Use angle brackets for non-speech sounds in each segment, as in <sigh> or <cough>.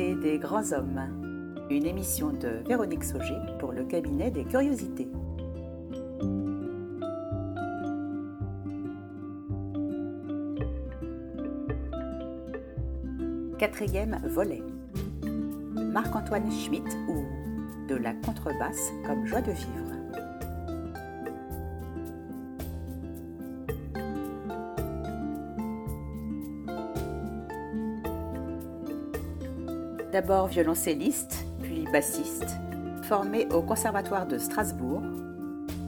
des grands hommes. Une émission de Véronique Sauger pour le cabinet des curiosités. Quatrième volet. Marc-Antoine Schmitt ou de la contrebasse comme joie de vivre. D'abord violoncelliste, puis bassiste, formé au Conservatoire de Strasbourg,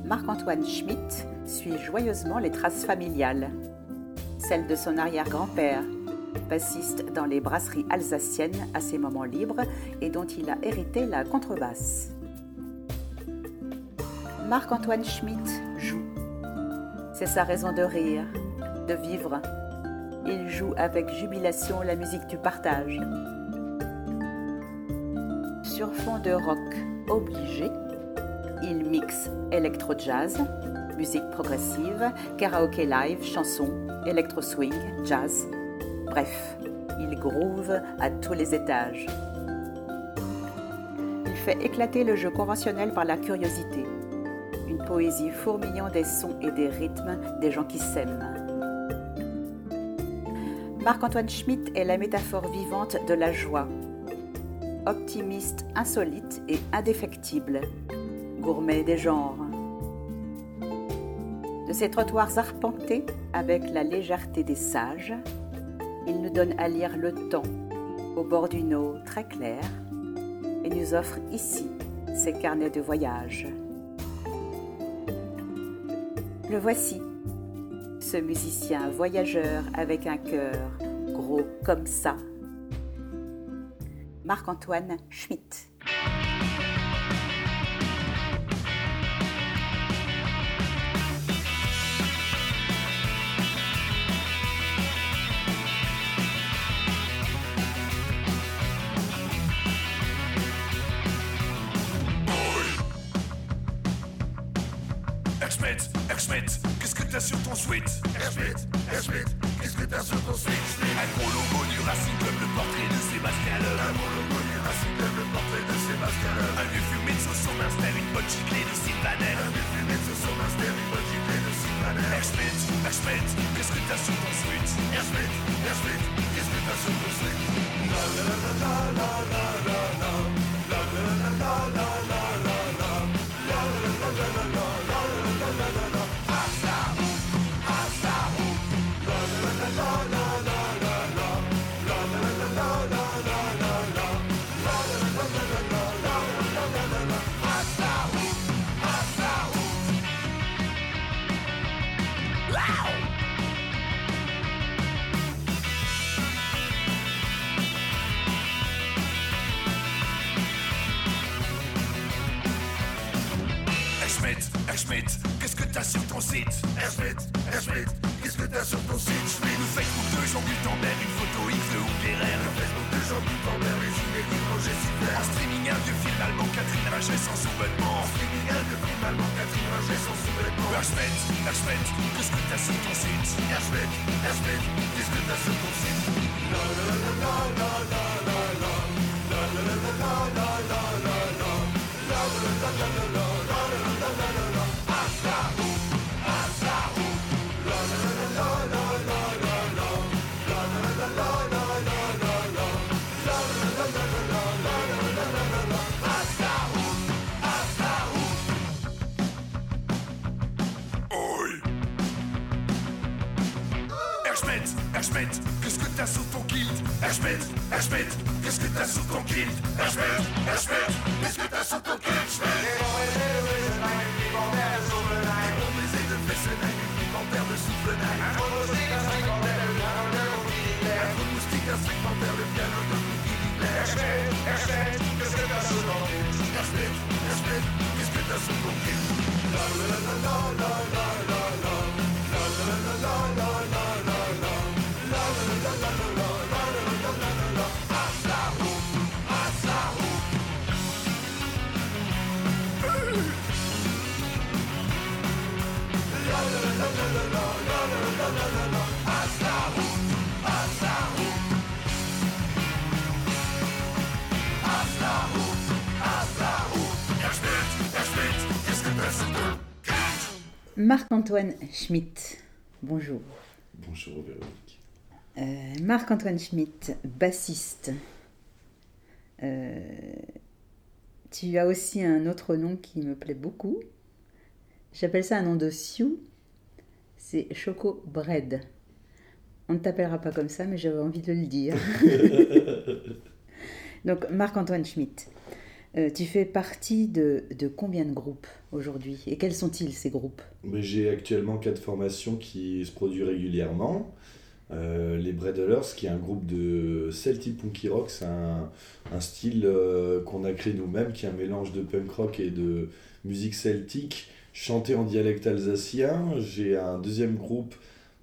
Marc-Antoine Schmitt suit joyeusement les traces familiales, celles de son arrière-grand-père, bassiste dans les brasseries alsaciennes à ses moments libres et dont il a hérité la contrebasse. Marc-Antoine Schmitt joue. C'est sa raison de rire, de vivre. Il joue avec jubilation la musique du partage. De rock obligé, il mixe électro-jazz, musique progressive, karaoké live, chansons, électro-swing, jazz, Bref, il groove à tous les étages. Il fait éclater le jeu conventionnel par la curiosité, une poésie fourmillant des sons et des rythmes des gens qui s'aiment. Marc-Antoine Schmitt est la métaphore vivante de la joie, optimiste, insolite et indéfectible, gourmet des genres. De ses trottoirs arpentés avec la légèreté des sages, il nous donne à lire le temps au bord d'une eau très claire et nous offre ici ses carnets de voyage. Le voici, ce musicien voyageur avec un cœur gros comme ça. Marc-Antoine Schmitt. T'as sur ton site. Herschmidt, Herschmidt, qu'est-ce que t'as sur ton site? Schmidt Le Facebook de Jean Gutenberg, une photo X de Houguerer Le Facebook de Jean Gutenberg, les inédits Roger Siffler En streaming un vieux film allemand, Catherine Raget sans sous-vêtements. En streaming un vieux film allemand, Catherine Raget sans sous-vêtements. Herschmidt, Herschmidt, qu'est-ce que t'as sur ton site? Herschmidt, Herschmidt, qu'est-ce que t'as sur ton site? La la la la la la Herschmidt, Herschmidt, qu'est-ce que t'as sous ton kilt? Herschmidt, Herschmidt, qu'est-ce que t'as sous ton kilt? Qu'est-ce que t'as sous sous ton Marc-Antoine Schmitt, bonjour. Bonjour Véronique. Euh, Marc-Antoine Schmitt, bassiste. Euh, tu as aussi un autre nom qui me plaît beaucoup. J'appelle ça un nom de Sioux. C'est Choco Bread. On ne t'appellera pas comme ça, mais j'avais envie de le dire. <laughs> Donc, Marc-Antoine Schmitt, euh, tu fais partie de, de combien de groupes aujourd'hui? Et quels sont-ils ces groupes? J'ai actuellement quatre formations qui se produisent régulièrement. Euh, les Breadlers, qui est un groupe de Celtic Punky Rock, c'est un, un, style euh, qu'on a créé nous-mêmes, qui est un mélange de punk rock et de musique celtique, chanté en dialecte alsacien. J'ai un deuxième groupe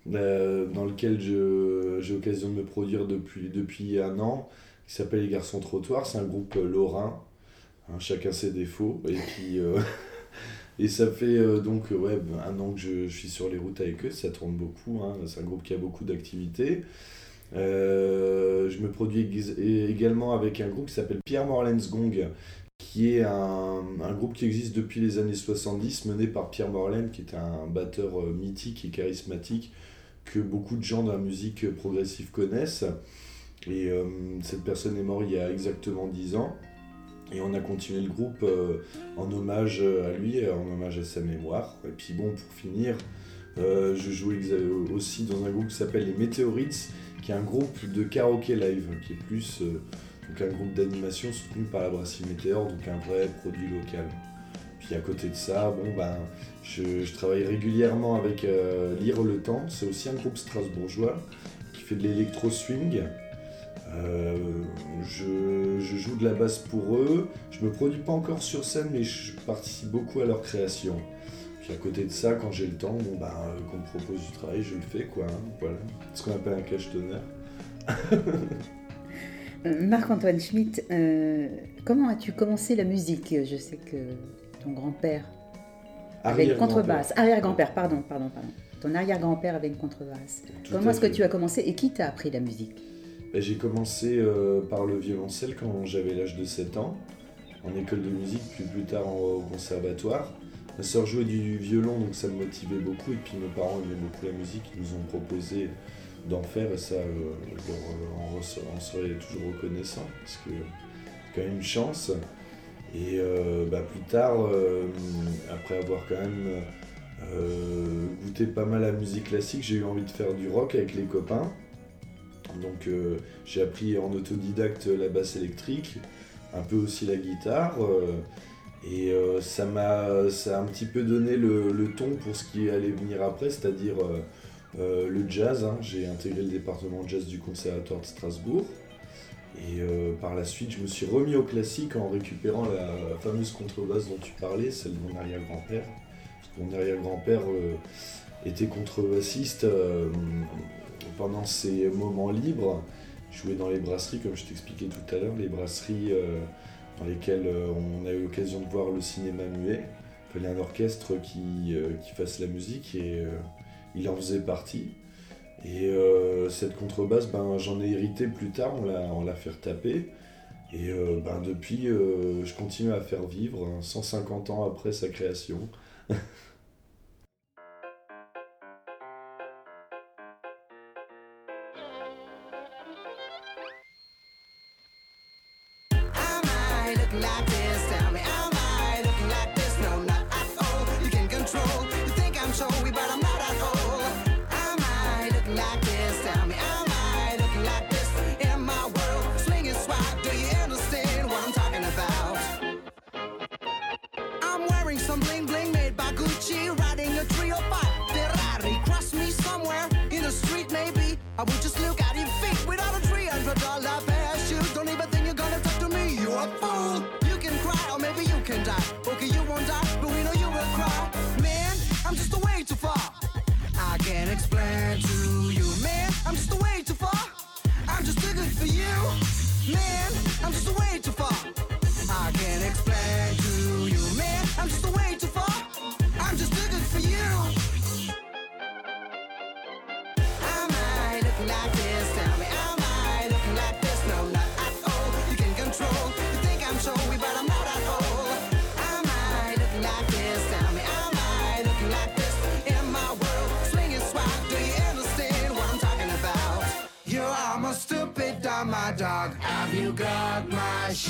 dans lequel j'ai l'occasion de me produire depuis, depuis un an, qui s'appelle Les Garçons Trottoirs. C'est un groupe lorrain, hein, chacun ses défauts, et qui... <laughs> Et ça fait euh, donc ouais, un an que je, suis sur les routes avec eux, ça tourne beaucoup, hein. c'est un groupe qui a beaucoup d'activités. Euh, je me produis également avec un groupe qui s'appelle Pierre Morlens Gong, qui est un, un, groupe qui existe depuis les années 70, mené par Pierre Morlen, qui est un batteur euh, mythique et charismatique que beaucoup de gens dans la musique progressive connaissent. Et euh, cette personne est morte il y a exactement 10 ans. Et on a continué le groupe euh, en hommage à lui, en hommage à sa mémoire. Et puis bon, pour finir, euh, je joue aussi dans un groupe qui s'appelle les Météorites, qui est un groupe de karaoké live, qui est plus euh, donc un groupe d'animation soutenu par la brasserie Météor, donc un vrai produit local. Puis à côté de ça, bon ben, je, je travaille régulièrement avec Lire le Temps, c'est aussi un groupe strasbourgeois qui fait de l'électro-swing. Euh, je, je, joue de la basse pour eux. Je me produis pas encore sur scène, mais je participe beaucoup à leur création. Puis à côté de ça, quand j'ai le temps, bon bah, qu'on me propose du travail, je le fais quoi. Hein, voilà, ce qu'on appelle un cache-teneur. Euh, <laughs> Marc-Antoine Schmitt, euh, comment as-tu commencé la musique? Je sais que ton grand-père avait une contrebasse. Arrière-grand-père, pardon, pardon, pardon. Ton arrière-grand-père avait une contrebasse. Tout comment est-ce que tu as commencé et qui t'a appris la musique? J'ai commencé euh, par le violoncelle quand j'avais l'âge de 7 ans, en école de musique, puis plus tard au conservatoire. Ma soeur jouait du violon, donc ça me motivait beaucoup. Et puis mes parents aimaient beaucoup la musique, ils nous ont proposé d'en faire, et ça, euh, leur en, serait toujours reconnaissant, parce que quand même une chance. Et euh, bah, plus tard, après avoir quand même goûté pas mal à la musique classique, j'ai eu envie de faire du rock avec les copains. Donc euh, j'ai appris en autodidacte la basse électrique, un peu aussi la guitare. Euh, et euh, ça m'a un petit peu donné le, ton pour ce qui allait venir après, c'est-à-dire le jazz. Hein. J'ai intégré le département jazz du Conservatoire de Strasbourg. Et par la suite, je me suis remis au classique en récupérant la fameuse contrebasse dont tu parlais, celle de mon arrière-grand-père. Mon arrière-grand-père était contrebassiste pendant ces moments libres, jouer dans les brasseries, comme je t'expliquais tout à l'heure, les brasseries euh, dans lesquelles euh, on a eu l'occasion de voir le cinéma muet. Il fallait un orchestre qui, euh, qui fasse la musique et il en faisait partie. Et cette contrebasse, ben, j'en ai hérité plus tard, on l'a fait retaper. Et ben, depuis, je continue à faire vivre, 150 hein, ans après sa création. <laughs>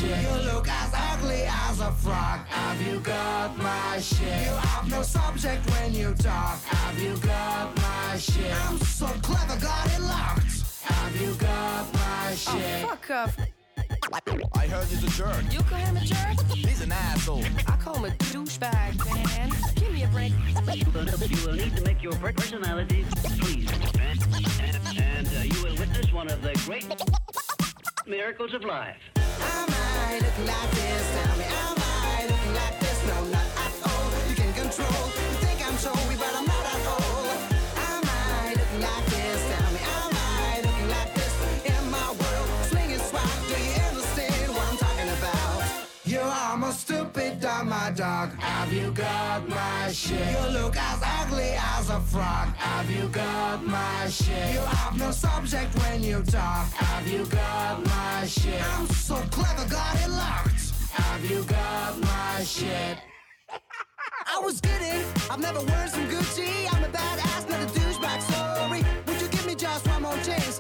You look as ugly as a frog. Have you got my shit? You have no subject when you talk. Have you got my shit? I'm so clever, got it locked. Have you got my shit? Oh, fuck off. I heard he's a jerk. You call him a jerk? He's an asshole. I call him a douchebag, man. Give me a break. You will, need to make your per- personality pleasing. And, and uh, you will witness one of the great miracles of life control. You think I'm so stupid dog, my dog. Have you got my shit? You look as ugly as a frog. Have you got my shit? You have no subject when you talk. Have you got my shit? I'm so clever, got it locked. Have you got my shit? <laughs> I was kidding. I've never worn some Gucci. I'm a badass, not a douchebag. Sorry. Would you give me just one more chance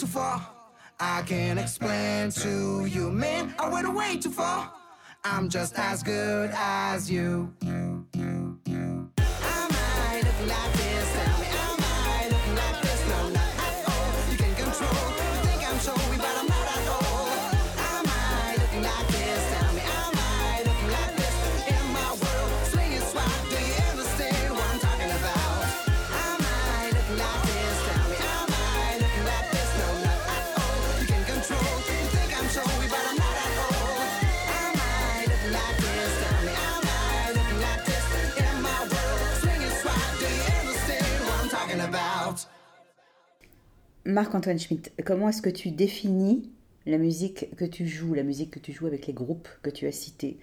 too far. I can't explain to you, man. I went away too far. I'm just as good as you. I looking like this? Marc-Antoine Schmitt, comment est-ce que tu définis la musique que tu joues, la musique que tu joues avec les groupes que tu as cités?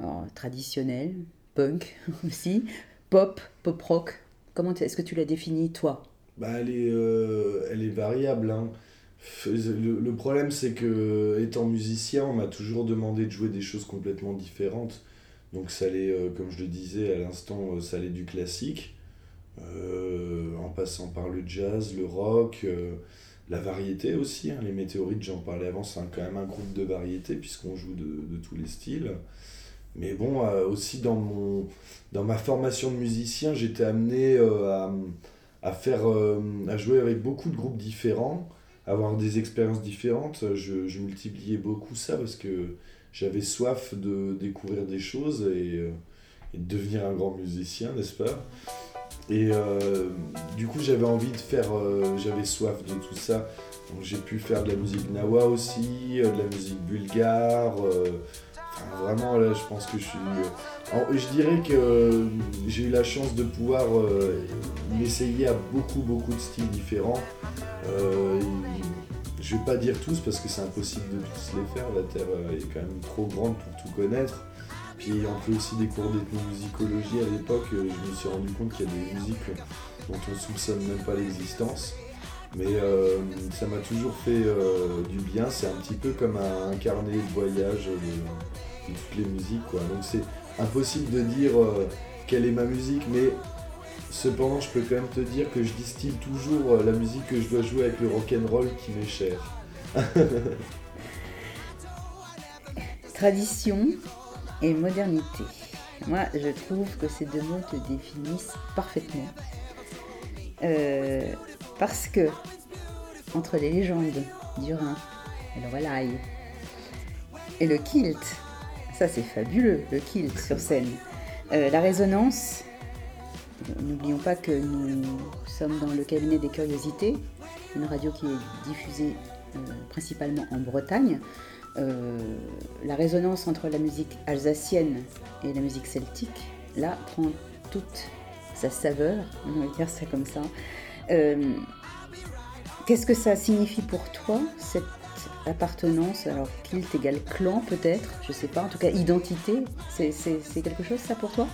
Alors, Traditionnel, punk <laughs> aussi, pop, pop rock. Comment est-ce que tu la définis toi? Bah, elle, est, euh, elle est variable. hein. Le, problème, c'est que, étant musicien, on m'a toujours demandé de jouer des choses complètement différentes. Donc, ça allait, euh, comme je le disais à l'instant, euh, ça allait du classique, en passant par le jazz, le rock, euh, la variété aussi. hein. Les météorites, j'en parlais avant, c'est quand même un groupe de variété, puisqu'on joue de, tous les styles. Mais bon, euh, aussi dans, mon, dans ma formation de musicien, j'étais amené euh, à à faire euh, à jouer avec beaucoup de groupes différents avoir des expériences différentes je, multipliais beaucoup ça parce que j'avais soif de découvrir des choses et, euh, et de devenir un grand musicien n'est-ce pas? Et euh, du coup j'avais envie de faire euh, j'avais soif de tout ça donc j'ai pu faire de la musique nawa aussi euh, de la musique bulgare enfin, vraiment là je pense que je suis je dirais que j'ai eu la chance de pouvoir m'essayer à beaucoup beaucoup de styles différents. Je vais pas dire tous parce que c'est impossible de tous les faire, la Terre est quand même trop grande pour tout connaître. Puis on fait aussi des cours d'ethnomusicologie à l'époque, euh, je me suis rendu compte qu'il y a des musiques dont on soupçonne même pas l'existence. Mais euh, ça m'a toujours fait euh, du bien, c'est un petit peu comme un, carnet de voyage de, toutes les musiques. Donc c'est impossible de dire quelle est ma musique, mais cependant je peux quand même te dire que je distille toujours la musique que je dois jouer avec le rock'n'roll qui m'est cher. <laughs> Tradition et modernité. Moi, je trouve que ces deux mots te définissent parfaitement. Euh, parce que, entre les légendes du Rhin et le Relaille et le kilt, ça c'est fabuleux, le kilt sur scène, euh, la résonance, n'oublions pas que nous sommes dans le cabinet des curiosités, une radio qui est diffusée euh, principalement en Bretagne. Euh, la résonance entre la musique alsacienne et la musique celtique, là, prend toute sa saveur, on va dire ça comme ça. Euh, Qu'est-ce que ça signifie pour toi, cette appartenance Alors, kilt égale clan peut-être, je sais pas, en tout cas identité, c'est quelque chose ça pour toi?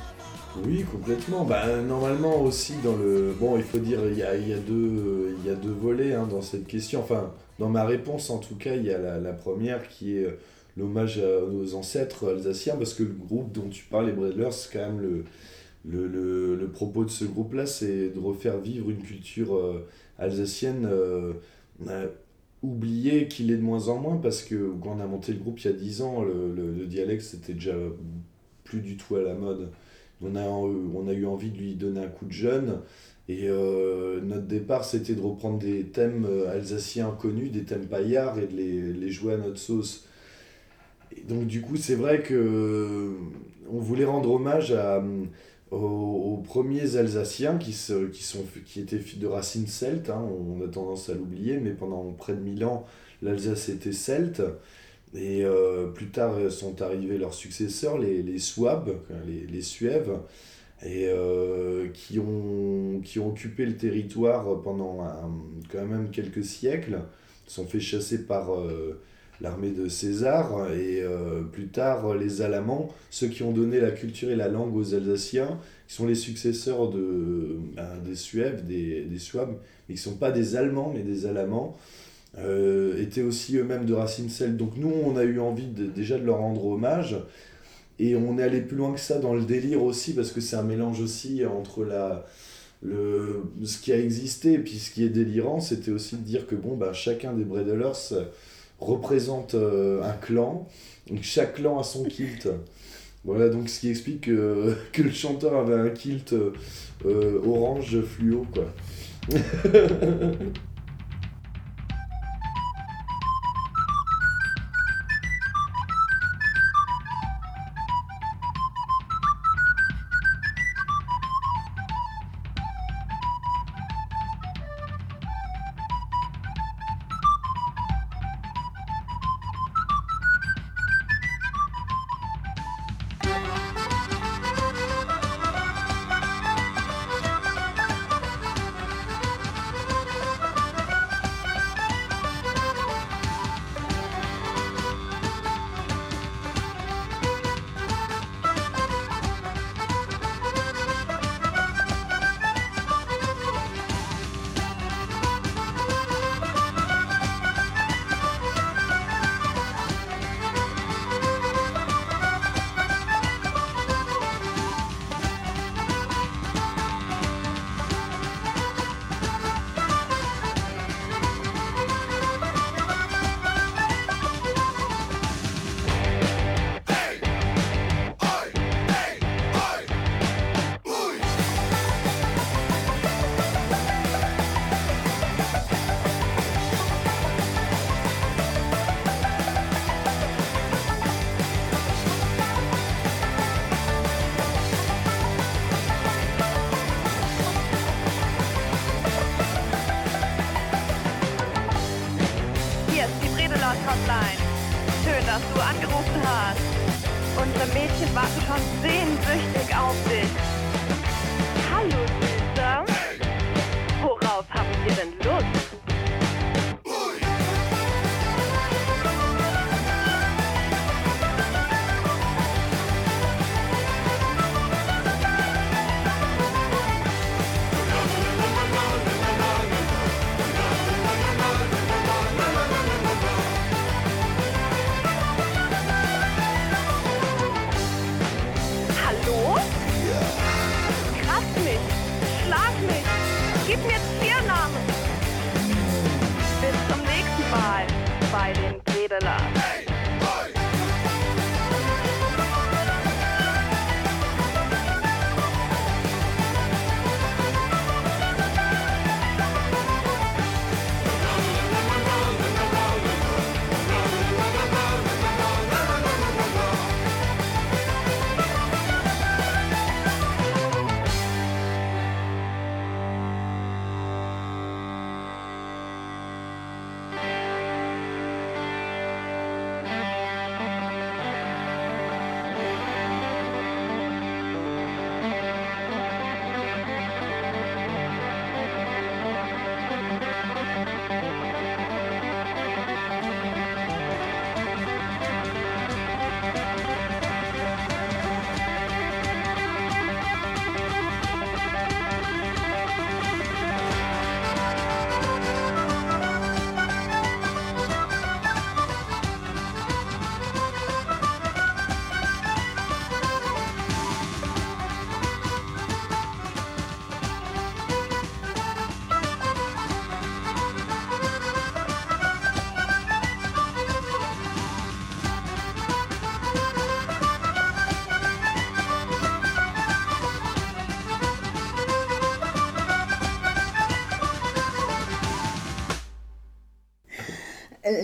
Oui, complètement. Bah, normalement aussi dans le... Bon, il faut dire, il y a, il y a deux, il y a deux volets hein, dans cette question. Enfin, dans ma réponse en tout cas, il y a la, première qui est euh, l'hommage à nos ancêtres alsaciens, parce que le groupe dont tu parles, les Bredlers, c'est quand même le, le, le, le propos de ce groupe-là, c'est de refaire vivre une culture euh, alsacienne euh, euh, oubliée qu'il est de moins en moins, parce que quand on a monté le groupe il y a 10 ans, le, le, le dialecte c'était déjà plus du tout à la mode. On a, on a eu envie de lui donner un coup de jeune. Et euh, notre départ, c'était de reprendre des thèmes euh, alsaciens connus, des thèmes paillards, et de les, les jouer à notre sauce. Donc, du coup, c'est vrai que euh, on voulait rendre hommage à, aux, premiers Alsaciens qui, se, qui, sont, qui étaient de racines celtes. hein. on a tendance à l'oublier, mais pendant près de 1000 ans, l'Alsace était celte. Et plus tard sont arrivés leurs successeurs, les, les Souabes, les, les Suèves, et euh, qui, ont, qui ont occupé le territoire pendant quand même quelques siècles, sont fait chasser par euh, l'armée de César, et euh, plus tard les Alamans, ceux qui ont donné la culture et la langue aux Alsaciens, qui sont les successeurs de, ben, des Suèves, des, des Souabes, mais qui ne sont pas des Allemands, mais des Alamans étaient aussi eux-mêmes de racines celtes. Donc nous, on a eu envie déjà de leur rendre hommage. Et on est allé plus loin que ça dans le délire aussi, parce que c'est un mélange aussi entre la, le, ce qui a existé et puis ce qui est délirant. C'était aussi de dire que bon, bah, chacun des Bredlers représente euh, un clan. Donc chaque clan a son kilt. Voilà, donc ce qui explique que, <laughs> le chanteur avait un kilt euh, orange fluo, quoi. <laughs>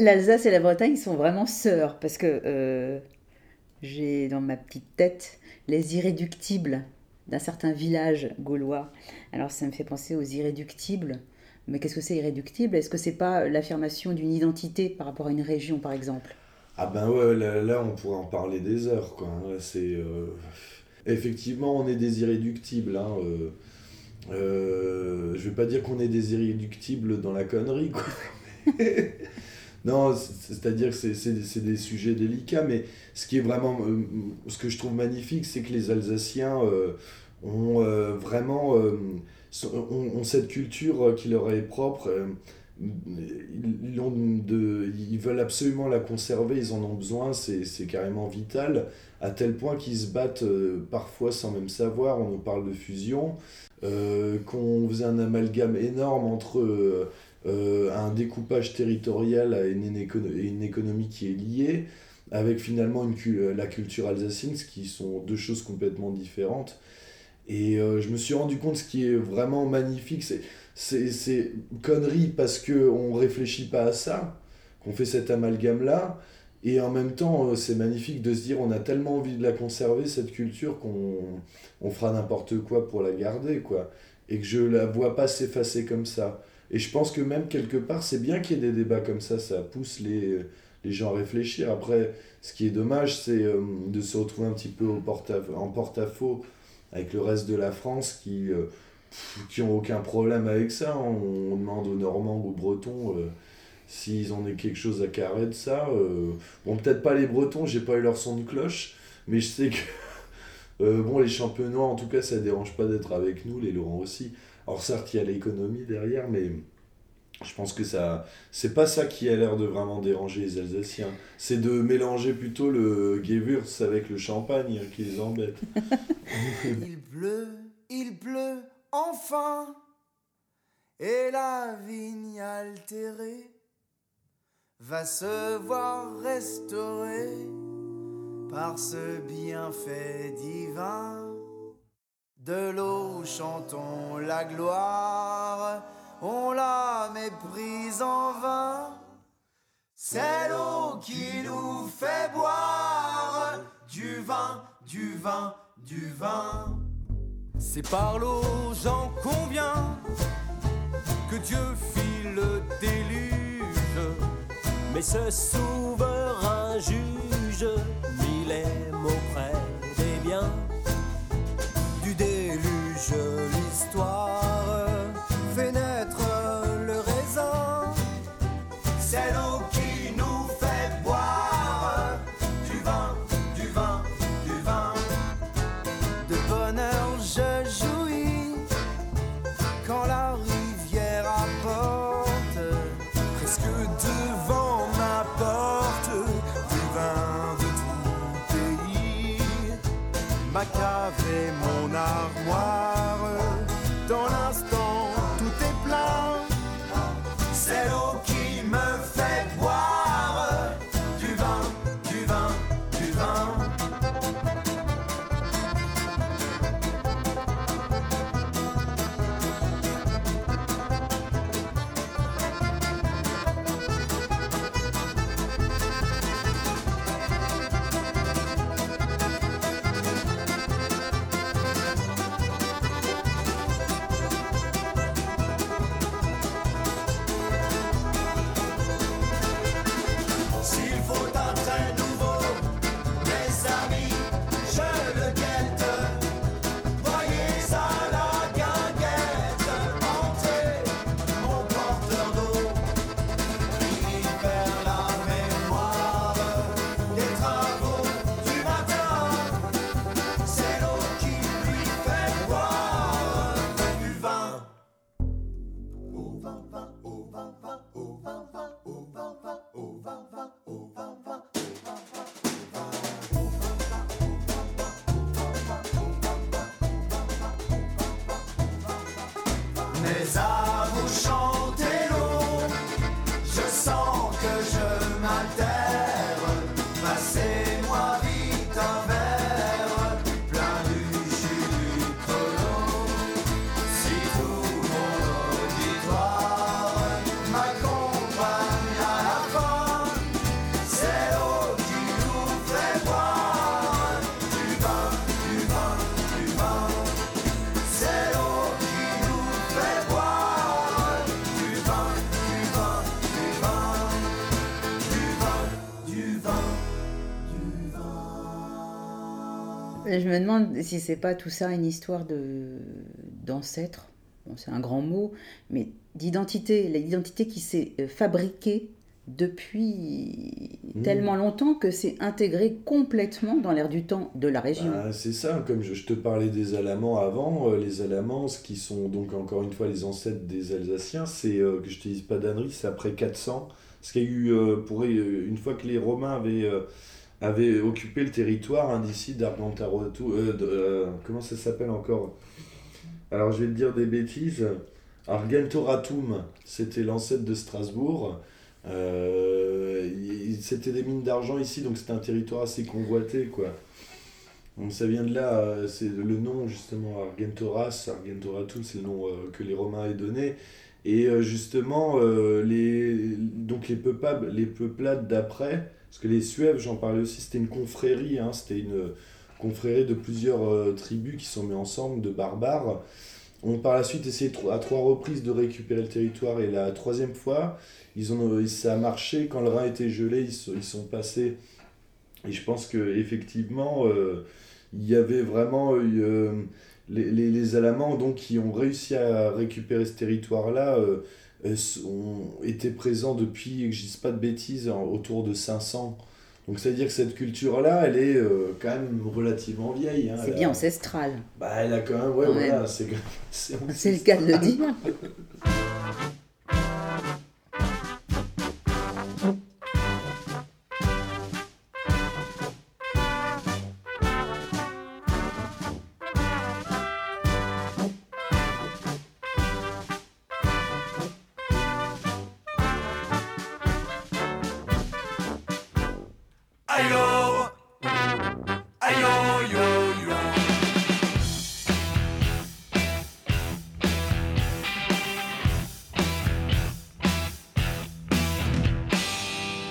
L'Alsace et la Bretagne sont vraiment sœurs parce que euh, j'ai dans ma petite tête les irréductibles d'un certain village gaulois. Alors ça me fait penser aux irréductibles. Mais qu'est-ce que c'est irréductible? Est-ce que c'est pas l'affirmation d'une identité par rapport à une région, par exemple? Ah ben ouais, là, on pourrait en parler des heures, quoi. Là, c'est... euh, Effectivement, on est des irréductibles, hein. euh, euh, je vais pas dire qu'on est des irréductibles dans la connerie, quoi. Non, c'est- c'est-à-dire que c'est- des sujets délicats, mais ce qui est vraiment... euh, ce que je trouve magnifique, c'est que les Alsaciens euh, ont euh, vraiment... ont, cette culture qui leur est propre. ils, de, ils veulent absolument la conserver, ils en ont besoin, c'est carrément vital, à tel point qu'ils se battent parfois sans même savoir, on nous parle de fusion, qu'on faisait un amalgame énorme entre euh, un découpage territorial et une, économie qui est liée, avec finalement cu- la culture alsacienne, ce qui sont deux choses complètement différentes. Et euh, je me suis rendu compte, ce qui est vraiment magnifique, c'est c'est connerie parce qu'on ne réfléchit pas à ça, qu'on fait cet amalgame-là. Et en même temps, euh, c'est magnifique de se dire on a tellement envie de la conserver, cette culture, qu'on on fera n'importe quoi pour la garder, quoi. Et que je la vois pas s'effacer comme ça. Et je pense que même quelque part, c'est bien qu'il y ait des débats comme ça, ça pousse les, les gens à réfléchir. Après, ce qui est dommage, c'est euh, de se retrouver un petit peu en porte-à-faux avec le reste de la France qui, euh, pff, qui ont aucun problème avec ça. On, demande aux Normands aux Bretons euh, s'ils ont quelque chose à carrer de ça. euh. bon, peut-être pas les Bretons, j'ai pas eu leur son de cloche, mais je sais que <laughs> euh, bon, les championnats, en tout cas, ça dérange pas d'être avec nous, les Laurent aussi. Alors certes, il y a l'économie derrière, mais je pense que ça, c'est pas ça qui a l'air de vraiment déranger les Alsaciens. C'est de mélanger plutôt le Gewürz avec le champagne qui les embête. <laughs> Il pleut, il pleut, enfin, et la vigne altérée va se voir restaurée par ce bienfait divin. De l'eau chantons la gloire, on la méprise en vain. C'est l'eau qui nous fait boire du vin, du vin, du vin. C'est par l'eau, j'en conviens, que Dieu fit le déluge. Mais ce souverain juge mit les mots Je me demande si c'est pas tout ça une histoire de d'ancêtre. Bon, c'est un grand mot, mais d'identité, l'identité qui s'est euh, fabriquée depuis Mhm. tellement longtemps que c'est intégré complètement dans l'air du temps de la région. Bah, c'est ça, comme je, je te parlais des Alamans avant, euh, les Alamans, ce qui sont donc encore une fois les ancêtres des Alsaciens, c'est euh, que je te dise pas d'ânerie, c'est après 400. Parce qu'il y a eu, euh, pour, euh, une fois que les Romains avaient, avaient occupé le territoire hein, d'ici, d'Argentarotu, euh, euh, comment ça s'appelle encore? Alors je vais te dire des bêtises. Argentoratum, c'était l'ancêtre de Strasbourg. Euh, c'était des mines d'argent ici, donc c'était un territoire assez convoité, quoi. Donc ça vient de là, c'est le nom justement Argentoras, Argentoratum, c'est le nom que les Romains avaient donné. Et justement, les, donc les peuplades d'après, parce que les Suèves, j'en parlais aussi, c'était une confrérie, hein, c'était une confrérie de plusieurs euh, tribus qui sont mis ensemble, de barbares. On par la suite essayé à trois reprises de récupérer le territoire et la troisième fois, ils ont, euh, ça a marché quand le Rhin était gelé, ils, sont- passés. Et je pense que effectivement, euh, il y avait vraiment euh, les, les, Alamans donc, qui ont réussi à récupérer ce territoire-là euh, euh, ont été présents depuis, je dise pas de bêtises, autour de 500. Donc c'est-à-dire que cette culture-là, elle est euh, quand même relativement vieille. hein. c'est bien a- ancestral. bah, elle a quand même, ouais, voilà, c'est C'est le cas de le dire. <laughs> Aïe yo yo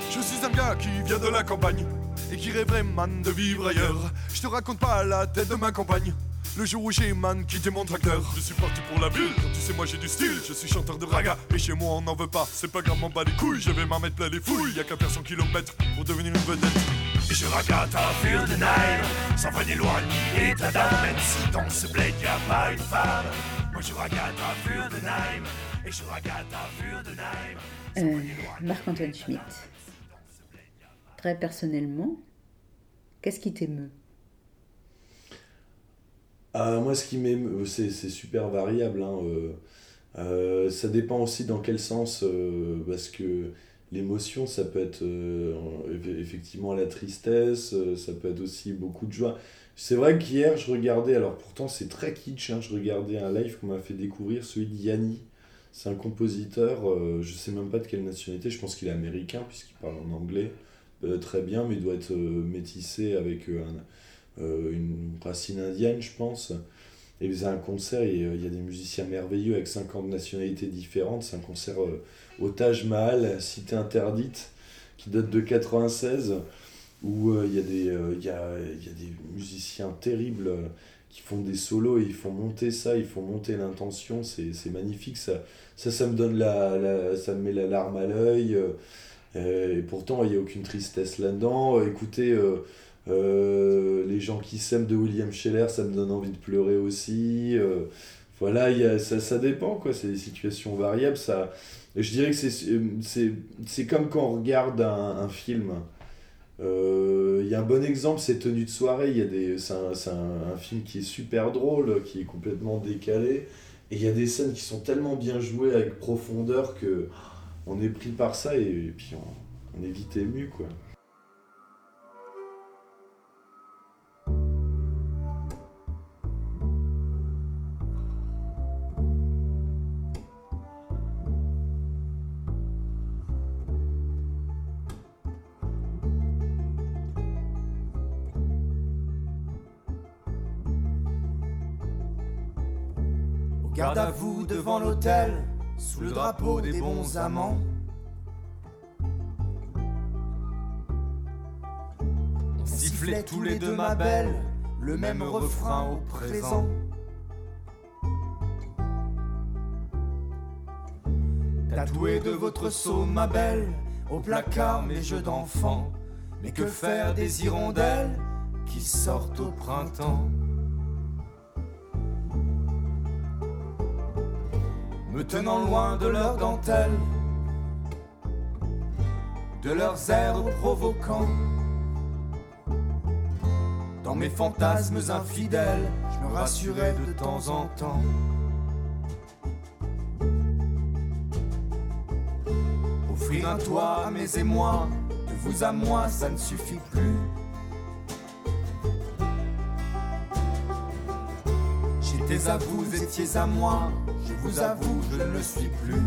Je suis un gars qui vient de la campagne et qui rêverait man de vivre ailleurs. Je te raconte pas la tête de ma compagne. Le jour où j'ai man quitté mon tracteur. Je suis parti pour la ville, tu sais moi j'ai du style. Je suis chanteur de raga, et chez moi on n'en veut pas. C'est pas grave m'en bats les couilles, je vais m'en mettre plein les fouilles. Y'a qu'à faire 100 km pour devenir une vedette. Et je ragate à fur de Nîmes Sans venir loin ni état d'âme. Même si dans ce bled y'a pas une femme. Moi je ragate à fur de Nîmes Et je ragate à de Nîmes Euh, Marc-Antoine Schmitt, très personnellement, qu'est-ce qui t'émeut? Ah, moi, ce qui m'émeut, c'est c'est super variable. hein, euh, euh, ça dépend aussi dans quel sens, euh, parce que l'émotion, ça peut être euh, eff- effectivement la tristesse, euh, ça peut être aussi beaucoup de joie. C'est vrai qu'hier, je regardais, alors pourtant c'est très kitsch, hein, je regardais un live qu'on m'a fait découvrir, celui de Yanni. C'est un compositeur, euh, je sais même pas de quelle nationalité, je pense qu'il est américain puisqu'il parle en anglais euh, très bien, mais il doit être euh, métissé avec euh, un- euh, une racine indienne, je pense. Et faisait un concert, et euh, il y a des musiciens merveilleux avec 50 nationalités différentes. C'est un concert euh, au Taj Mahal, cité interdite, qui date de 96, où euh, il y, a des, euh, y, a, y a des musiciens terribles euh, qui font des solos et ils font monter ça, ils font monter l'intention, c'est magnifique. Ça, ça, ça me donne la, la- ça me met la larme à l'œil. euh, euh, et pourtant, il n'y a aucune tristesse là-dedans. Euh, Écoutez, euh, euh, les gens qui s'aiment de William Scheller, ça me donne envie de pleurer aussi. euh, voilà, il y a, ça, ça dépend, quoi. C'est des situations variables. Je dirais que c'est, c'est, comme quand on regarde un, film. Euh, Il y a un bon exemple, c'est Tenue de soirée. Il a c'est un, film qui est super drôle, qui est complètement décalé. Et il y a des scènes qui sont tellement bien jouées avec profondeur que on est pris par ça et, et puis on, on est vite ému, quoi. Devant l'hôtel, sous le drapeau des bons amants. On tous les deux, ma belle, le même refrain au présent. Tatoué de votre sceau, ma belle, au placard mes jeux d'enfants. Mais que faire des hirondelles qui sortent au printemps? Me tenant loin de leurs dentelles, de leurs airs provoquants. Dans mes fantasmes infidèles, je me rassurais de temps en temps. Offrir un toit à mes émois, de vous à moi, ça ne suffit plus. J'étais à vous, étiez à moi, je vous avoue, je ne le suis plus.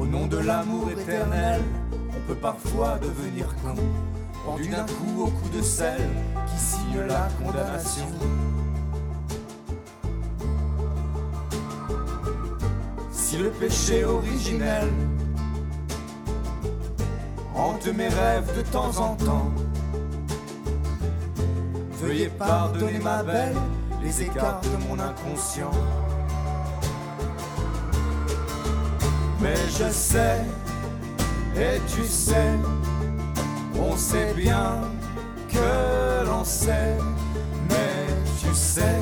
Au nom de l'amour éternel, on peut parfois devenir con, pendu d'un coup au coup de sel qui signe la condamnation. Si le péché originel hante mes rêves de temps en temps, veuillez pardonner ma belle les écarts de mon inconscient. Mais je sais, et tu sais, on sait bien que l'on sait, mais tu sais,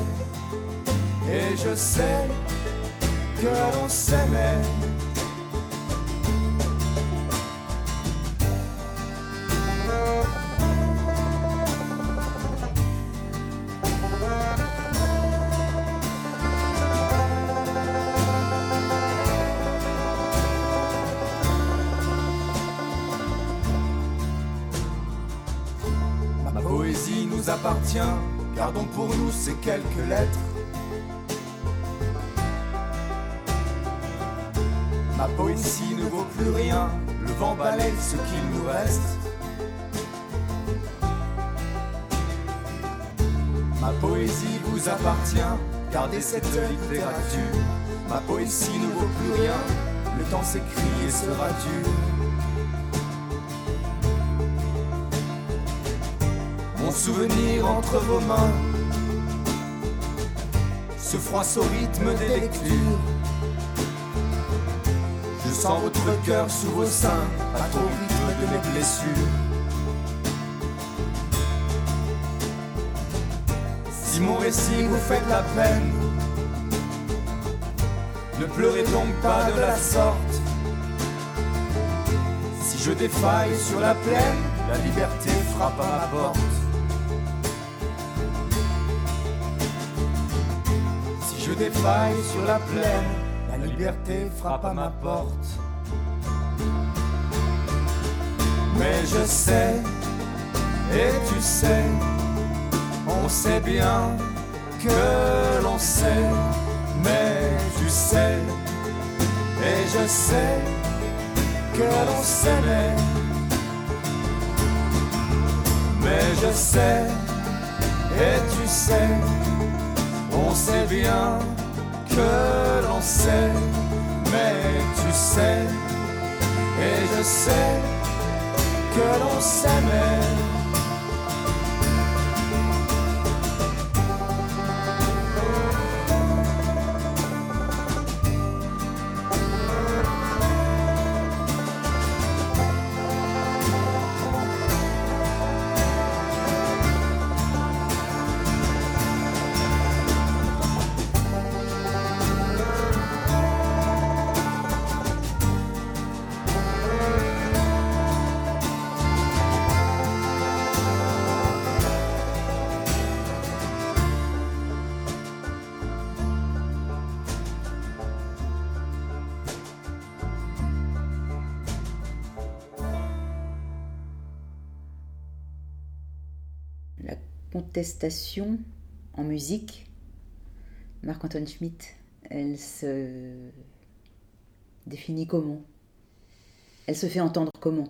et je sais que l'on s'aimait. Ces quelques lettres. Ma poésie ne vaut plus rien, le vent balaye ce qu'il nous reste. Ma poésie vous appartient, gardez cette littérature. Ma poésie ne vaut plus rien, le temps s'écrit et sera dur. Mon souvenir entre vos mains se froisse au rythme des lectures. Je sens votre cœur sous vos seins, à au rythme de mes blessures. Si mon récit vous fait de la peine, ne pleurez donc pas de la sorte. Si je défaille sur la plaine, la liberté frappe à ma porte. Défaille sur la plaine, la liberté frappe à ma porte. Mais je sais, et tu sais, on sait bien que l'on sait, mais tu sais, et je sais que l'on s'aimait. Mais je sais, et tu sais, on sait bien que l'on sait, mais tu sais, et je sais que l'on s'aimait. Contestation en musique, Marc-Antoine Schmitt, elle se définit comment? Elle se fait entendre comment?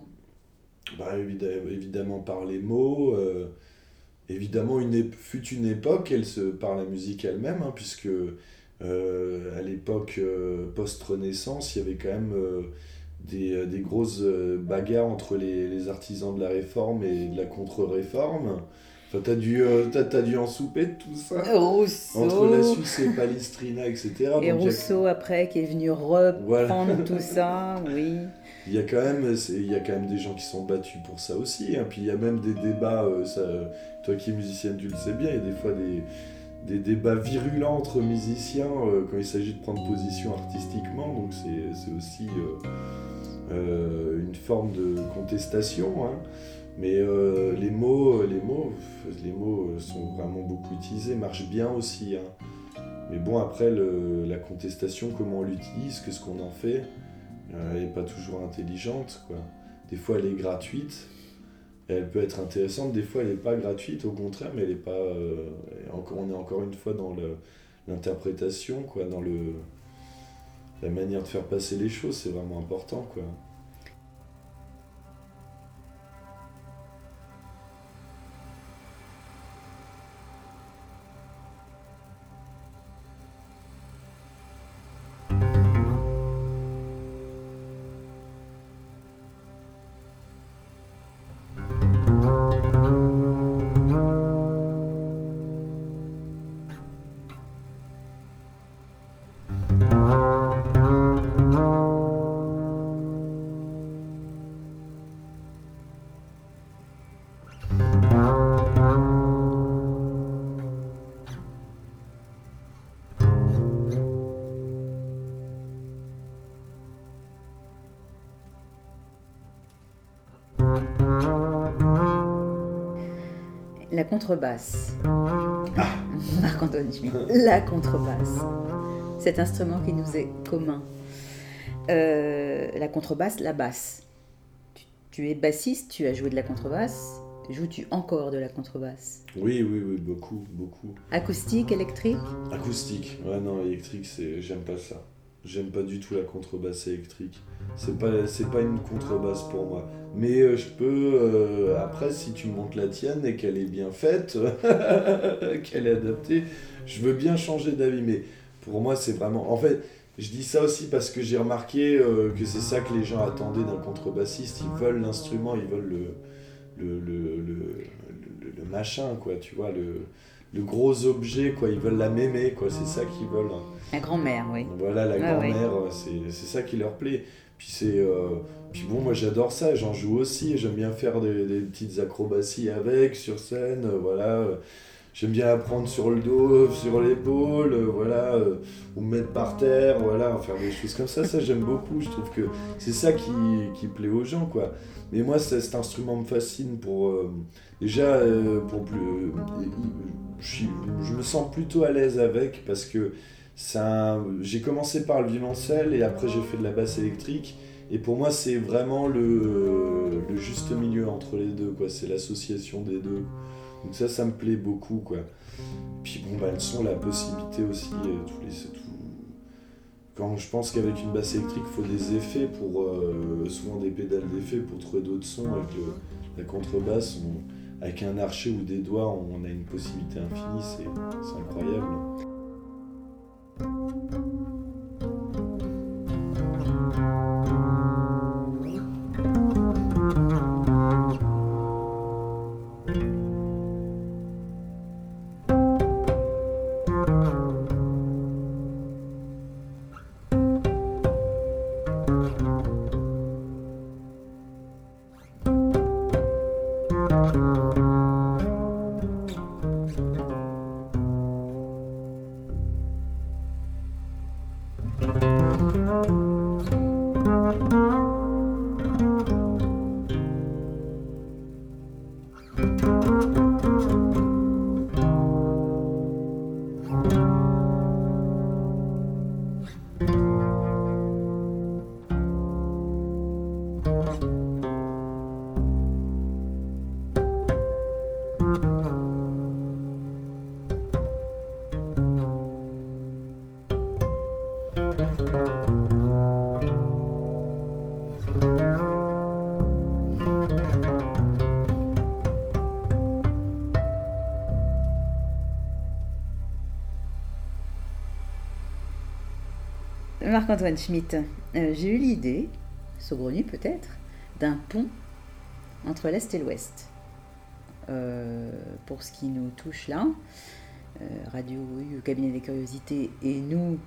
Bah, évidemment par les mots. euh, évidemment, une fut une époque, elle se, par la musique elle-même, hein, puisque euh, à l'époque euh, post-Renaissance, il y avait quand même des, grosses bagarres entre les artisans de la réforme et de la contre-réforme. Enfin, t'as dû, euh, t'as dû en souper de tout ça Rousseau. Entre la Suisse et Palestrina, etc. Et Donc, a- Rousseau après qui est venu reprendre Voilà. tout ça, oui. Il y a quand même, il y a quand même des gens qui sont battus pour ça aussi. hein. Puis il y a même des débats. euh, ça, toi qui es musicienne, tu le sais bien. Il y a des fois des, des débats virulents entre musiciens euh, quand il s'agit de prendre position artistiquement. Donc c'est aussi une forme de contestation. hein. Mais euh, les mots, les mots, les mots euh, sont vraiment beaucoup utilisés, marchent bien aussi. hein. Mais bon, après la contestation, comment on l'utilise, qu'est-ce qu'on en fait. Euh, elle n'est pas toujours intelligente, quoi. Des fois, elle est gratuite, elle peut être intéressante. Des fois, elle n'est pas gratuite, au contraire, mais elle est pas. euh, on est encore une fois dans l'interprétation, quoi, dans le la manière de faire passer les choses. C'est vraiment important, quoi. Contrebasse. <laughs> Marc-Antoine Schmitt. La contrebasse. Cet instrument qui nous est commun. Euh, la contrebasse, la basse. Tu, tu es bassiste, tu as joué de la contrebasse. Joues-tu encore de la contrebasse? Oui, oui, oui, beaucoup, beaucoup. Acoustique, électrique? Acoustique. Ouais, non, électrique, c'est, j'aime pas ça. J'aime pas du tout la contrebasse électrique. C'est pas, c'est pas une contrebasse pour moi. Mais euh, je peux, euh, après, si tu montes la tienne et qu'elle est bien faite, <laughs> qu'elle est adaptée, je veux bien changer d'avis. Mais pour moi, c'est vraiment. En fait, je dis ça aussi parce que j'ai remarqué euh, que c'est ça que les gens attendaient d'un contrebassiste. Ils veulent l'instrument, ils veulent le, le, le, le, le- le machin, quoi, tu vois, le, le gros objet, quoi. Ils veulent la mémé, quoi. C'est ça qu'ils veulent. hein. La grand-mère, oui. Voilà, la Ah grand-mère, euh, c'est c'est ça qui leur plaît. Puis c'est. euh, puis bon, moi j'adore ça, j'en joue aussi, j'aime bien faire des, des petites acrobaties avec, sur scène, euh, voilà. J'aime bien apprendre sur le dos, sur l'épaule, euh, voilà, euh, ou me mettre par terre, voilà, faire des choses comme ça, ça j'aime beaucoup, je trouve que c'est ça qui, qui plaît aux gens, quoi. Mais moi, cet instrument me fascine pour. euh, déjà, pour plus. je, je me sens plutôt à l'aise avec parce que j'ai commencé par le violoncelle et après j'ai fait de la basse électrique. Et pour moi, c'est vraiment le, le juste milieu entre les deux, quoi. C'est l'association des deux. Donc ça, ça me plaît beaucoup, quoi. Puis bon, bah, le son, la possibilité aussi, euh, tous les. Quand je pense qu'avec une basse électrique, il faut des effets pour, euh, souvent des pédales d'effets pour trouver d'autres sons. Avec la contrebasse, on- avec un archet ou des doigts, on a une possibilité infinie, c'est incroyable. Marc-Antoine Schmitt, euh, j'ai eu l'idée, saugrenue peut-être, d'un pont entre l'Est et l'Ouest. euh, pour ce qui nous touche là. Euh, Radio U, Cabinet des Curiosités, et nous,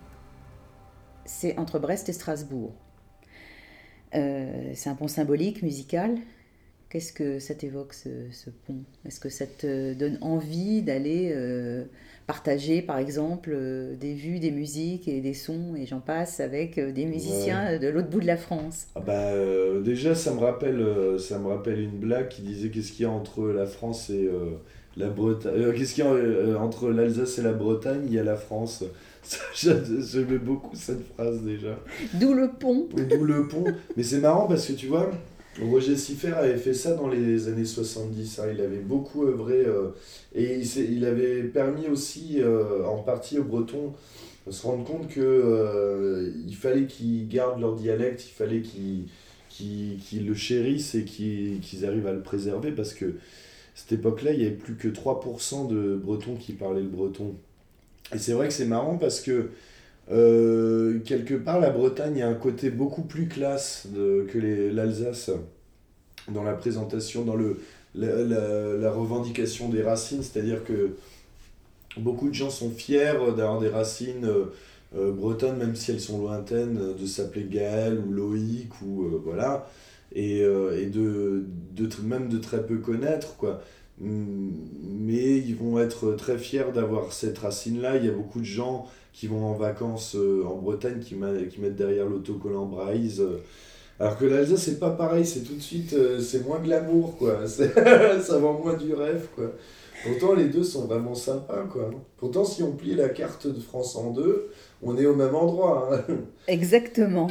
c'est entre Brest et Strasbourg. C'est un pont symbolique, musical. Qu'est-ce que ça t'évoque, ce, ce pont? Est-ce que ça te donne envie d'aller euh, partager, par exemple, euh, des vues, des musiques et des sons, et j'en passe, avec euh, des musiciens de l'autre bout de la France Ah bah, déjà, ça me, rappelle, ça me rappelle une blague qui disait qu'est-ce qu'il y a entre la France et la Bretagne. qu'est-ce qu'il y a entre l'Alsace et la Bretagne? Il y a la France. <laughs> J'aimais beaucoup cette phrase déjà. D'où le pont. D'où le pont. Mais c'est marrant parce que tu vois, Roger Siffer avait fait ça dans les années 70. hein. Il avait beaucoup œuvré euh, et il, avait permis aussi, euh, en partie aux Bretons, de se rendre compte que euh, fallait qu'ils gardent leur dialecte, il fallait qu'ils le chérissent et qu'ils qu'ils arrivent à le préserver parce que cette époque-là, il n'y avait plus que 3% de Bretons qui parlaient le breton. Et c'est vrai que c'est marrant parce que euh, quelque part, la Bretagne a un côté beaucoup plus classe de- que l'Alsace dans la présentation, dans le, la, revendication des racines. C'est-à-dire que beaucoup de gens sont fiers d'avoir des racines euh, euh, bretonnes, même si elles sont lointaines, de s'appeler Gaël ou Loïc, ou voilà, et, et de, de, même de très peu connaître, quoi. Mais ils vont être très fiers d'avoir cette racine-là. Il y a beaucoup de gens qui vont en vacances euh, en Bretagne qui, mettent derrière l'autocollant Braise. euh. alors que l'Alsace, c'est pas pareil, c'est tout de suite, euh, c'est moins glamour, quoi. <laughs> Ça vend moins du rêve, quoi. Pourtant, les deux sont vraiment sympas, quoi. Pourtant, si on plie la carte de France en deux, on est au même endroit. hein. Exactement.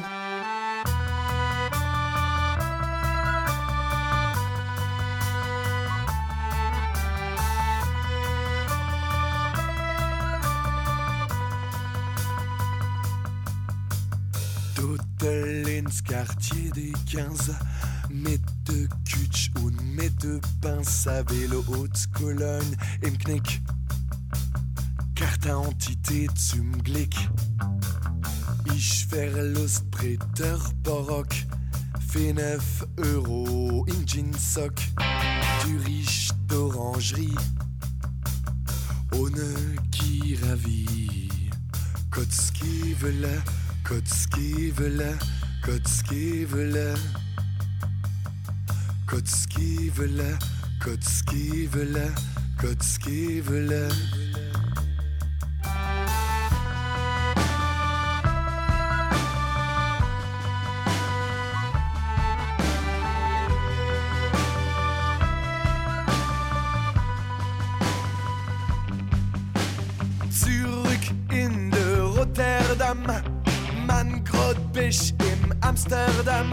Quartier des 15 Mitte Kutsch und Mitte Pince à vélo haute Cologne. Im Knick. Carte Entität zum Glück Ich verlust Préteur Barock Fait 9 Euro in Jeansock Du riche d'orangerie. Ohne qui ravit. Kotzkivele, Kotzkivele, Kotzkiewele, Kotzkiewele, Kotzkiewele, Kotzkiewele. Zurück in der Rotterdam, man grot bich in Amsterdam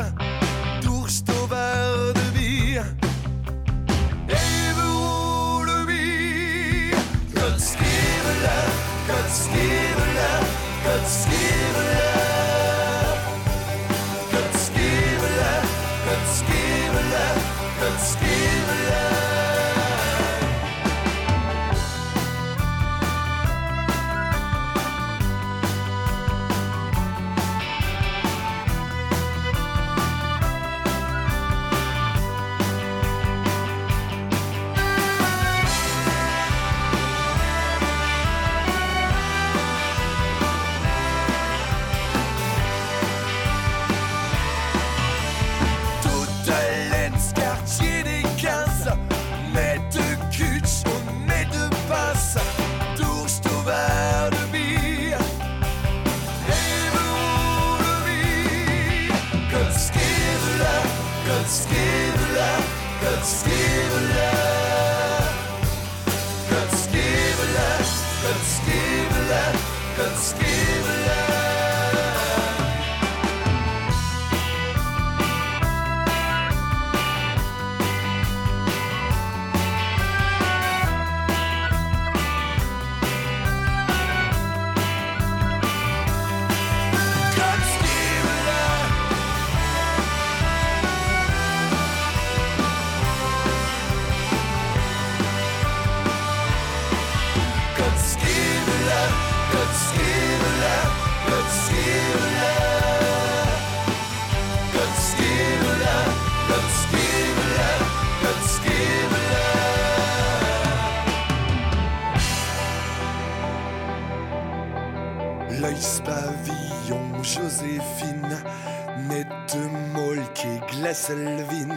molke, Glasselvin.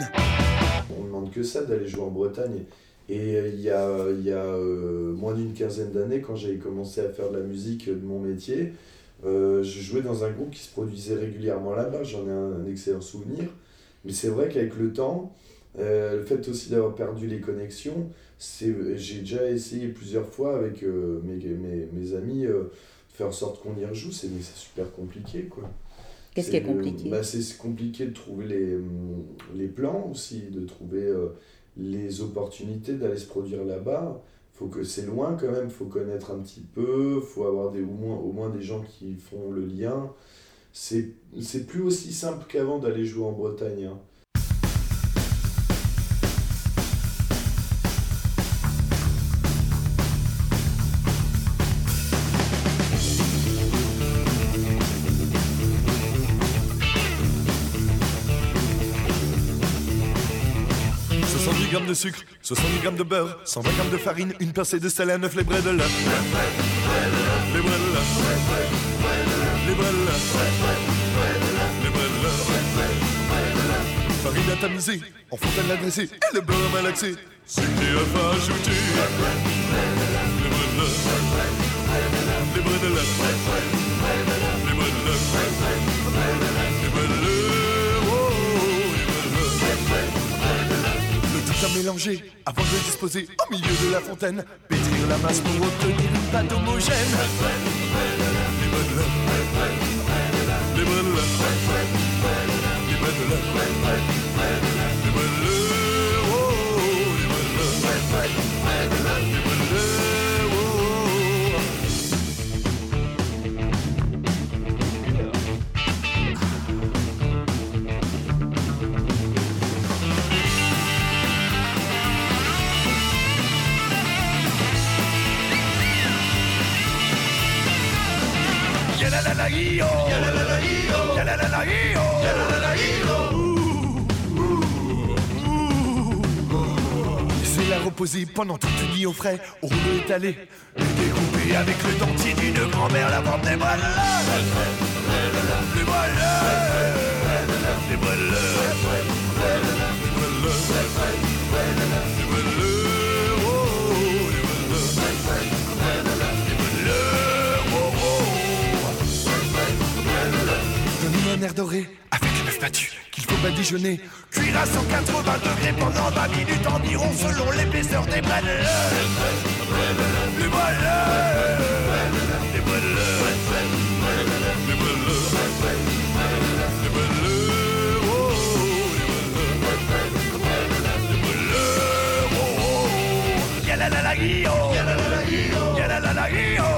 On ne demande que ça d'aller jouer en Bretagne. Et euh, il y a, euh, moins d'une quinzaine d'années, quand j'ai commencé à faire de la musique de mon métier, euh, je jouais dans un groupe qui se produisait régulièrement là-bas. J'en ai un, excellent souvenir. Mais c'est vrai qu'avec le temps, euh, le fait aussi d'avoir perdu les connexions, j'ai déjà essayé plusieurs fois avec euh, mes, amis euh, faire en sorte qu'on y rejoue. C'est, super compliqué, quoi. Qu'est-ce qui est le- compliqué? bah, c'est, compliqué de trouver les, hum, les plans aussi, de trouver euh, les opportunités d'aller se produire là-bas. Faut que c'est loin quand même, faut connaître un petit peu, faut avoir des, au, moins, au moins des gens qui font le lien. C'est, c'est plus aussi simple qu'avant d'aller jouer en Bretagne. hein. « sucre, 70 grammes de beurre, 120 grammes de farine, une pincée de sel un œuf, les bredela. Les bredela. Les. Les. Farine à tamiser, en fontaine à dresser, et le beurre à malaxer. Sucre et à. Les bredela. Les avant de disposer au milieu de la fontaine. Pétrir la masse pour obtenir une pâte homogène. Yalalalaïo. Laissez-la reposer pendant toute une nuit au frais, au rouleau étalé. Et découper avec le dentier d'une grand-mère la bande des Les Les un air doré avec un œuf battu qu'il faut badigeonner. Cuire à 180 degrés pendant 20 minutes environ selon l'épaisseur des brêles. Les.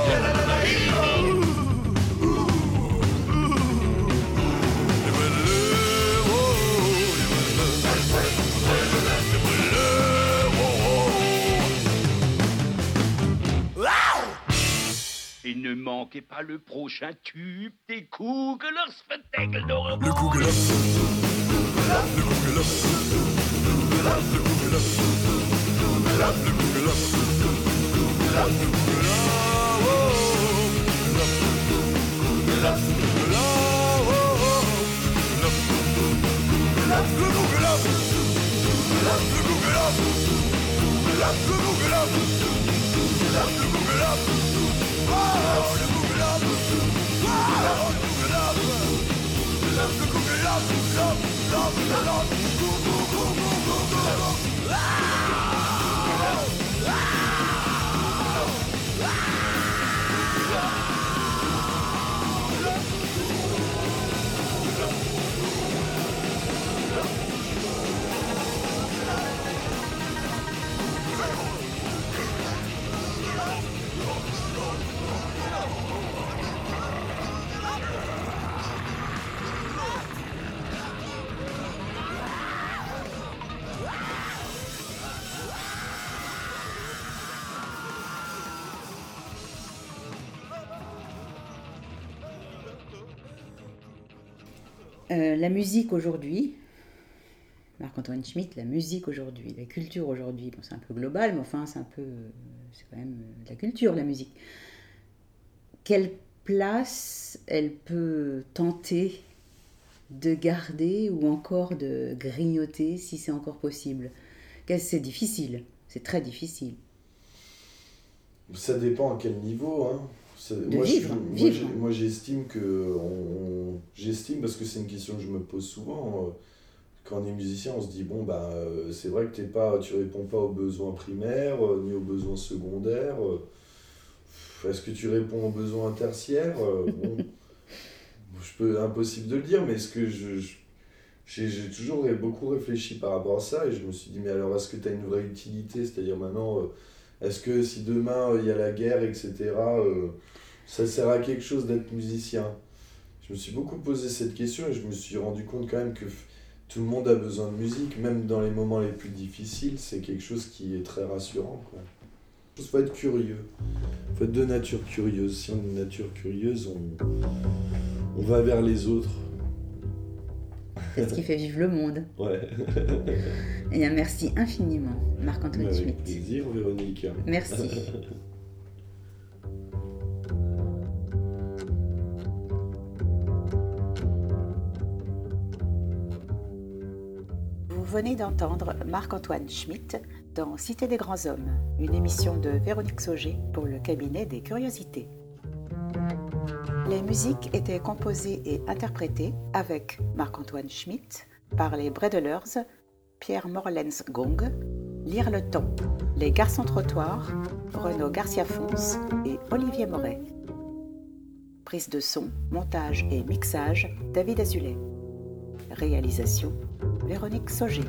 Ne manquez pas le prochain tube des Kugelers Spectacle d'Europe. Le Kugeler. Le. Ah! Euh, la musique aujourd'hui, Marc-Antoine Schmitt, la musique aujourd'hui, la culture aujourd'hui, bon, c'est un peu global, mais enfin, c'est un peu. C'est quand même euh, la culture, la musique. Quelle place elle peut tenter de garder ou encore de grignoter si c'est encore possible? C'est difficile, c'est très difficile. Ça dépend à quel niveau. Hein. De moi, vivre, vivre. j'estime que. on- j'estime parce que c'est une question que je me pose souvent. euh, Quand on est musicien, on se dit bon, bah, euh, c'est vrai que t'es pas, tu réponds pas aux besoins primaires euh, ni aux besoins secondaires. Est-ce que tu réponds aux besoins tertiaires <laughs> bon, je peux, impossible de le dire, mais est-ce que je. je- j'ai toujours beaucoup réfléchi par rapport à ça et je me suis dit, mais alors est-ce que tu as une vraie utilité? C'est-à-dire maintenant, est-ce que si demain euh, il y a la guerre, etc., euh, ça sert à quelque chose d'être musicien? Je me suis beaucoup posé cette question et je me suis rendu compte quand même que tout le monde a besoin de musique, même dans les moments les plus difficiles, c'est quelque chose qui est très rassurant. Il faut être curieux. Il faut être de nature curieuse. Si on est de nature curieuse, on va vers les autres. C'est ce qui fait vivre le monde. <laughs> Ouais. Et bien, merci infiniment, Marc-Antoine Avec Schmitt. plaisir, Véronique. Merci. Vous venez d'entendre Marc-Antoine Schmitt dans Cité des grands hommes, une émission de Véronique Sauger pour le cabinet des curiosités. Les musiques étaient composées et interprétées avec Marc-Antoine Schmitt par les Bredelers, Pierre Morlens Gong, Lire le temps, Les Garçons Trottoirs, Renaud Garcia Fons et Olivier Moret. Prise de son, montage et mixage, David Azulet. Réalisation, Véronique Sauger.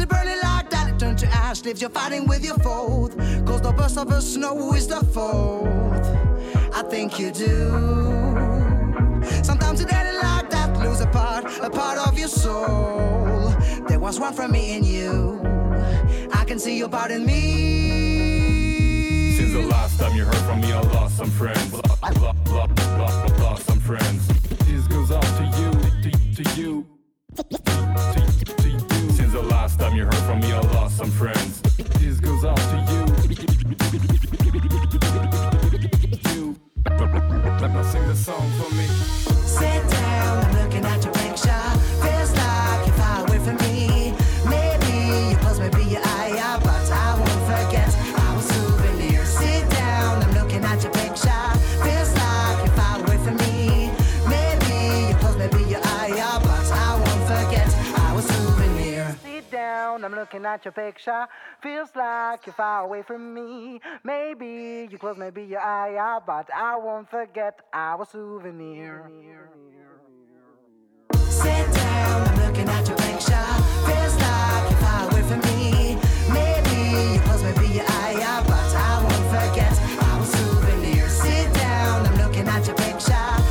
It burning like that, it turns to ash, leaves you're fighting with your foe. Cause the burst of the snow is the fourth. I think you do. Sometimes it ain't like that, lose a part, a part of your soul. There was one from me and you. I can see your part in me. Since the last time you heard from me, I lost some friends. Lo- lo- lo- lo- Lost some friends. This goes out to you, to, to you. To, to time you heard from me, I lost some friends. This goes out to you. You. Sing the song for me. Sit down, I'm looking at your picture. looking at your picture. Feels like you're far away from me. Maybe you close, maybe your eye out, but I won't forget our souvenir. Sit down, I'm looking at your picture. Feels like you're far away from me. Maybe you close, maybe your eye out, but I won't forget our souvenir. Sit down, I'm looking at your picture.